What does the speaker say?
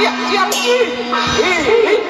将将军嘿嘿